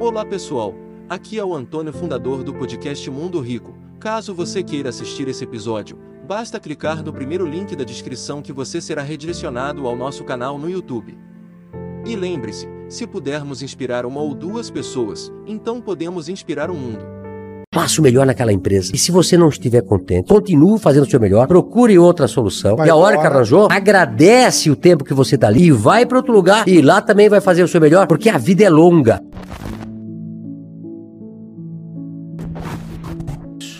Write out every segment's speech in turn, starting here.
Olá pessoal, aqui é o Antônio, fundador do podcast Mundo Rico. Caso você queira assistir esse episódio, basta clicar no primeiro link da descrição que você será redirecionado ao nosso canal no YouTube. E lembre-se, se pudermos inspirar uma ou duas pessoas, então podemos inspirar o mundo. Faça o melhor naquela empresa. E se você não estiver contente, continue fazendo o seu melhor, procure outra solução. Vai e a hora que embora. arranjou, agradece o tempo que você tá ali e vai para outro lugar e lá também vai fazer o seu melhor, porque a vida é longa.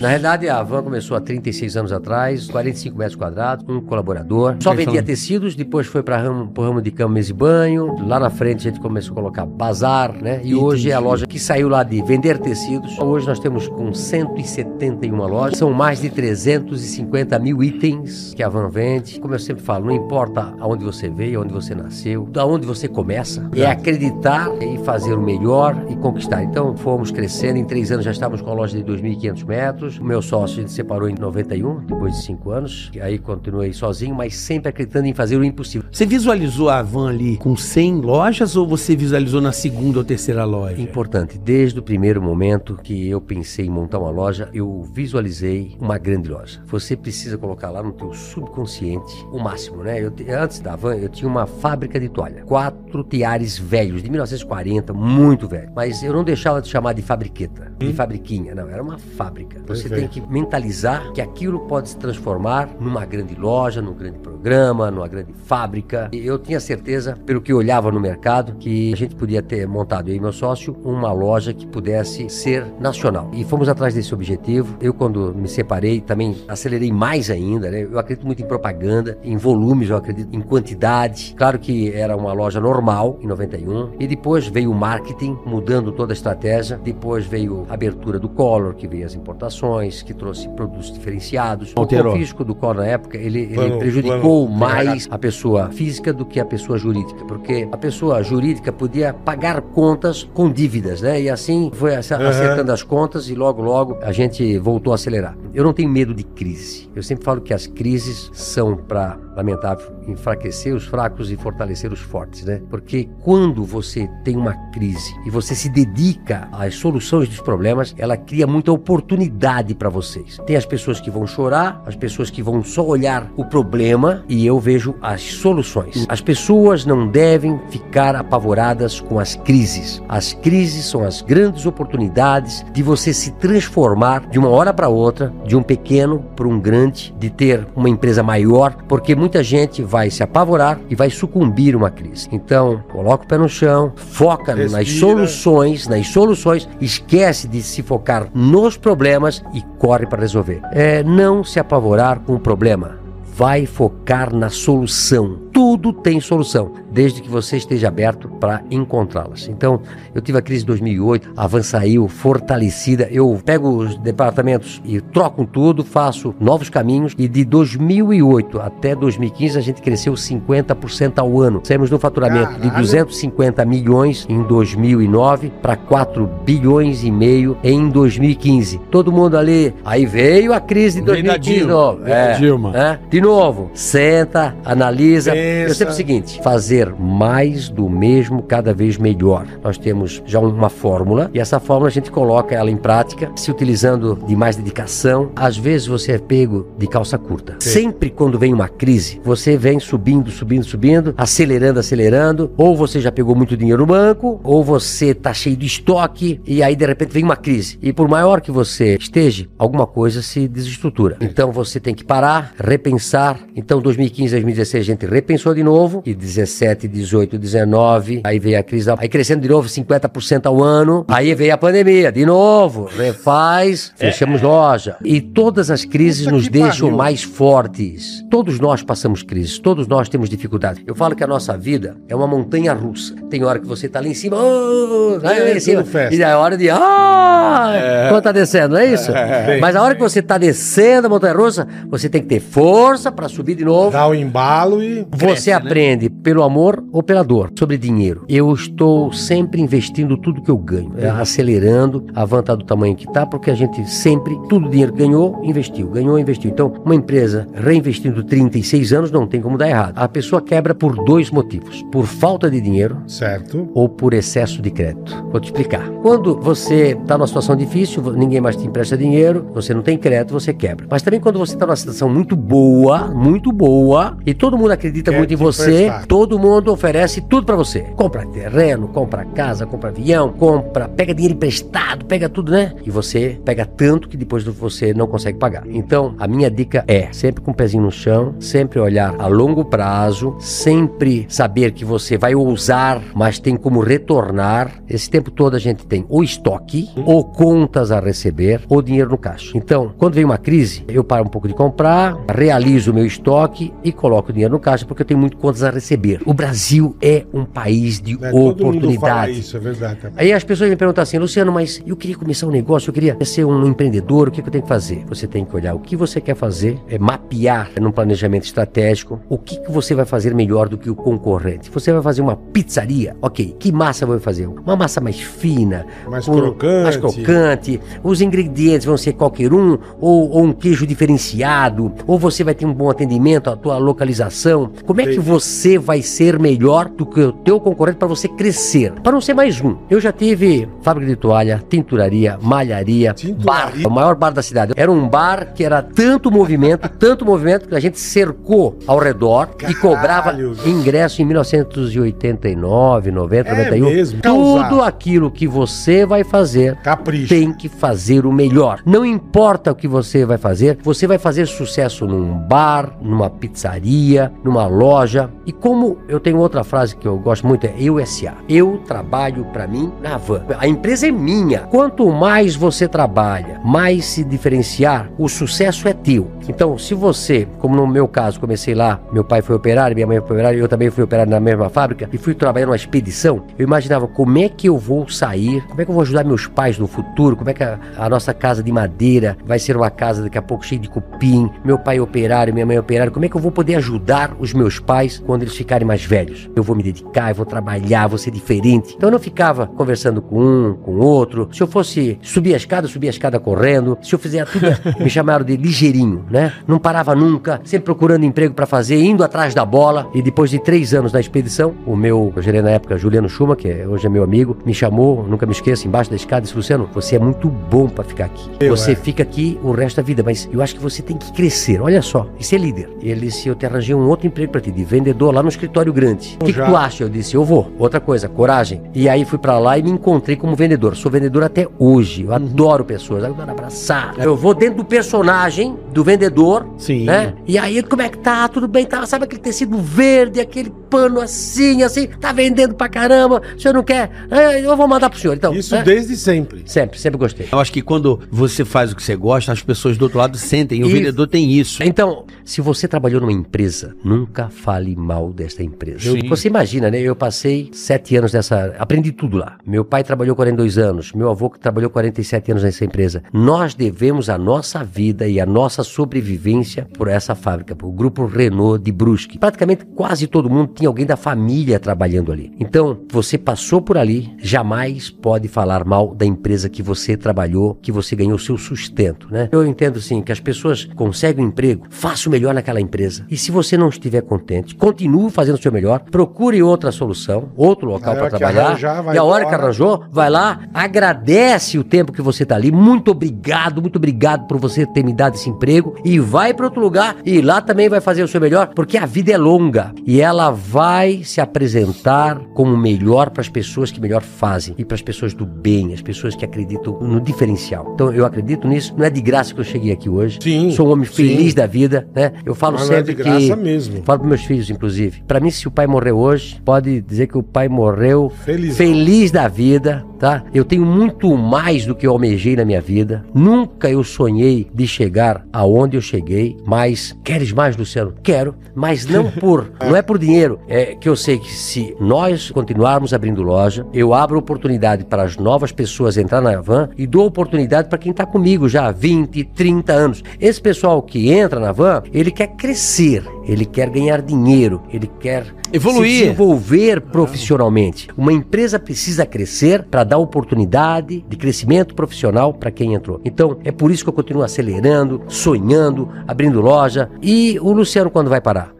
Na realidade, a Van começou há 36 anos atrás, 45 metros quadrados, um colaborador. Só vendia tecidos, depois foi para ramo, pro ramo de cama, mesa e banho. Lá na frente a gente começou a colocar bazar, né? E hoje é a loja que saiu lá de vender tecidos. Hoje nós temos com 171 lojas, são mais de 350 mil itens que a Van vende. Como eu sempre falo, não importa aonde você veio, aonde você nasceu, da onde você começa, é acreditar e fazer o melhor e conquistar. Então fomos crescendo, em três anos já estávamos com a loja de 2.500 metros. O meu sócio a gente separou em 91, depois de cinco anos. E aí continuei sozinho, mas sempre acreditando em fazer o impossível. Você visualizou a van ali com 100 lojas ou você visualizou na segunda ou terceira loja? Importante, desde o primeiro momento que eu pensei em montar uma loja, eu visualizei uma grande loja. Você precisa colocar lá no teu subconsciente o máximo, né? Eu, te- antes da van, eu tinha uma fábrica de toalha. Quatro tiares velhos, de 1940, muito velho. Mas eu não deixava de chamar de fabriqueta, de fabriquinha. Não, era uma fábrica. Você tem que mentalizar que aquilo pode se transformar numa grande loja, num grande programa, numa grande fábrica. E eu tinha certeza, pelo que olhava no mercado, que a gente podia ter montado, eu e meu sócio, uma loja que pudesse ser nacional. E fomos atrás desse objetivo. Eu, quando me separei, também acelerei mais ainda. Né? Eu acredito muito em propaganda, em volumes, eu acredito em quantidade. Claro que era uma loja normal, em 91. E depois veio o marketing, mudando toda a estratégia. Depois veio a abertura do Collor, que veio as importações, que trouxe produtos diferenciados. Alterou. O físico do Collor na época, ele, ele Plano- prejudicou plano- mais a pessoa física do que a pessoa jurídica, porque a pessoa jurídica podia pagar contas com dívidas, né? E assim foi ace- acertando as contas e logo, logo a gente voltou a acelerar. Eu não tenho medo de crise. Eu sempre falo que as crises são para, lamentável, enfraquecer os fracos e fortalecer os fortes, né? Porque quando você tem uma crise e você se dedica às soluções dos problemas, ela cria muita oportunidade para vocês. Tem as pessoas que vão chorar, as pessoas que vão só olhar o problema e eu vejo as soluções. As pessoas não devem ficar apavoradas com as crises. As crises são as grandes oportunidades de você se transformar de uma hora para outra, de um pequeno para um grande, de ter uma empresa maior, porque muita gente vai se apavorar e vai sucumbir uma crise. Então, coloca o pé no chão, foca nas Respira. soluções, nas soluções, esquece de se focar nos problemas e corre para resolver. É não se apavorar com o problema. Vai focar na solução. Tudo tem solução, desde que você esteja aberto para encontrá-las. Então, eu tive a crise de 2008, a Van saiu fortalecida. Eu pego os departamentos e troco tudo, faço novos caminhos. E de 2008 até 2015, a gente cresceu 50% ao ano. Saímos no faturamento de Caralho. 250 milhões em 2009 para 4 bilhões e meio em 2015. Todo mundo ali. Aí veio a crise de Veio da 2015 de Dilma. da Dilma. é. De novo, senta, analisa. Eu Pensa. sempre o seguinte: fazer mais do mesmo cada vez melhor. Nós temos já uma fórmula e essa fórmula a gente coloca ela em prática, se utilizando de mais dedicação. Às vezes você é pego de calça curta. Sempre quando vem uma crise, você vem subindo, subindo, subindo, acelerando, acelerando, ou você já pegou muito dinheiro no banco, ou você tá cheio de estoque e aí de repente vem uma crise. E por maior que você esteja, alguma coisa se desestrutura. Então você tem que parar, repensar. Então 2015, 2016 a gente repensou de novo e 17, 18, 19, aí veio a crise, aí crescendo de novo 50% ao ano. Aí veio a pandemia, de novo, refaz, fechamos loja. E todas as crises Puta nos deixam mais fortes. Todos nós passamos crises, todos nós temos dificuldades. Eu falo que a nossa vida é uma montanha russa. Tem hora que você tá lá em cima, oh, lá É, em cima, tudo festa. e é hora de, ah, quando tá descendo, não é isso? Mas a hora que você tá descendo a montanha russa, você tem que ter força para subir de novo. Dá o embalo e. Você né? aprende pelo amor ou pela dor sobre dinheiro. Eu estou sempre investindo tudo que eu ganho, é, acelerando, a van tá do tamanho que tá, porque a gente sempre, tudo o dinheiro que ganhou, investiu, ganhou, investiu. Então, uma empresa reinvestindo 36 anos não tem como dar errado. A pessoa quebra por dois motivos: por falta de dinheiro Certo. ou por excesso de crédito. Vou te explicar. Quando você está numa situação difícil, ninguém mais te empresta dinheiro, você não tem crédito, você quebra. Mas também quando você está numa situação muito boa, muito boa, e todo mundo acredita Quer muito em você, todo mundo oferece tudo para você. Compra terreno, compra casa, compra avião, compra, pega dinheiro emprestado, pega tudo, né? E você pega tanto que depois você não consegue pagar. Então, a minha dica é sempre com o pezinho no chão, sempre olhar a longo prazo, sempre saber que você vai ousar, mas tem como retornar. Esse tempo todo a gente tem ou estoque, ou contas a receber, ou dinheiro no caixa. Então, quando vem uma crise, eu paro um pouco de comprar, realizo o meu estoque e coloco o dinheiro no caixa porque eu tenho muito contas a receber. O Brasil é um país de É, oportunidades. isso, é verdade. Aí as pessoas me perguntam assim, Luciano, mas eu queria começar um negócio, eu queria ser um empreendedor, o que, que eu tenho que fazer? Você tem que olhar o que você quer fazer, é mapear num planejamento estratégico o que, que você vai fazer melhor do que o concorrente. Você vai fazer uma pizzaria, ok, que massa vai fazer? Uma massa mais fina, Mais com- crocante. mais crocante, os ingredientes vão ser qualquer um, ou, ou um queijo diferenciado, ou você vai ter um bom atendimento, a tua localização. Como é que você vai ser melhor do que o teu concorrente para você crescer? Para não ser mais um. Eu já tive fábrica de toalha, tinturaria, malharia, bar, Tinturaria? o maior bar da cidade. Era um bar que era tanto movimento, tanto movimento que a gente cercou ao redor e cobrava Caralho. ingresso em 1989, 90, É 91. mesmo? Tudo Causar. aquilo que você vai fazer Capricho. tem que fazer o melhor. Não importa o que você vai fazer, você vai fazer sucesso num bar, numa pizzaria, numa loja. E como eu tenho outra frase que eu gosto muito é eu SA. Eu trabalho para mim na van. A empresa é minha. Quanto mais você trabalha, mais se diferenciar, o sucesso é teu. Então, se você, como no meu caso, comecei lá, meu pai foi operário, minha mãe foi operária, eu também fui operário na mesma fábrica e fui trabalhar numa expedição, eu imaginava como é que eu vou sair, como é que eu vou ajudar meus pais no futuro, como é que a, a nossa casa de madeira vai ser uma casa daqui a pouco cheia de cupim, meu pai é operário, minha mãe é operário, como é que eu vou poder ajudar os meus pais quando eles ficarem mais velhos? Eu vou me dedicar, eu vou trabalhar, vou ser diferente. Então eu não ficava conversando com um, com outro. Se eu fosse subir a escada, eu subia a escada correndo. Se eu fizer tudo, me chamaram de ligeirinho, né? Não parava nunca, sempre procurando emprego para fazer, indo atrás da bola. E depois de três anos na expedição, o meu gerente na época, Juliano Schuma, que é- hoje é meu amigo, me chamou, nunca me esqueço, embaixo da escada e disse: Luciano, você é muito bom para ficar aqui. Eu, você é. fica aqui o resto da vida, mas eu acho que você tem que crescer. Olha só, e ser líder. Ele disse: Eu te arranjei um outro emprego para ti, de vendedor lá no escritório grande. O que, que tu acha? Eu disse: Eu vou. Outra coisa, coragem. E aí fui para lá e me encontrei como vendedor. Sou vendedor até hoje. Eu adoro pessoas, eu adoro abraçar. Eu vou dentro do personagem do vendedor, Sim. né? E aí, como é que tá? Tudo bem? Tá? Sabe aquele tecido verde, aquele pano assim, assim? Tá vendendo pra caramba? O senhor não quer? É, eu vou mandar pro senhor. Então, Isso né? desde sempre. Sempre, sempre gostei. Eu acho que quando você faz o que você gosta, as pessoas do outro lado sentem. E o Isso. vendedor tem isso. Então, se você trabalhou numa empresa, nunca fale mal desta empresa. Sim. Você imagina, né? Eu passei sete anos nessa. Aprendi tudo lá. Meu pai trabalhou 42 anos, meu avô que trabalhou 47 anos nessa empresa. Nós devemos a nossa vida e a nossa sobrevivência por essa fábrica, por o grupo Renault de Brusque. Praticamente quase todo mundo tinha alguém da família trabalhando ali. Então, você passou por ali, jamais pode falar mal da empresa que você trabalhou, que você ganhou seu sustento, né? Eu entendo sim que as pessoas conseguem um emprego, faça o melhor naquela empresa. E se você não estiver contente, continue fazendo o seu melhor, procure outra solução, outro local para trabalhar. arranjar, e a hora que arranjou, vai lá, agradece o tempo que você está ali. Muito obrigado, muito obrigado por você ter me dado esse emprego e vai para outro lugar e lá também vai fazer o seu melhor, porque a vida é longa e ela vai se apresentar como melhor para as pessoas que melhor fazem e para as pessoas do bem, as pessoas que acreditam no diferencial. Então eu acredito nisso, não é de graça que eu cheguei aqui hoje. Sim, Sou um homem sim. feliz da vida, né? Eu falo Mas não é sempre de graça que mesmo. Falo para meus filhos, inclusive. Para mim, se o pai morreu hoje, pode dizer que o pai morreu Felizão. feliz da vida, tá? Eu tenho muito mais do que eu almejei na minha vida. Nunca eu sonhei de chegar aonde eu cheguei, mas queres mais, Luciano? Quero, mas não por, não é por dinheiro. É que eu sei que se nós continuarmos abrindo loja, eu abro oportunidade para as novas pessoas entrar na van e dou oportunidade para quem está comigo já há 20, 30 anos. Esse pessoal que entra na van, ele quer crescer, ele quer ganhar dinheiro, ele quer Evoluir. se desenvolver profissionalmente. Uma empresa precisa crescer para dar oportunidade de crescimento profissional para quem entrou. Então, é por isso que eu continuo acelerando, sonhando, abrindo loja. E o Luciano quando vai parar?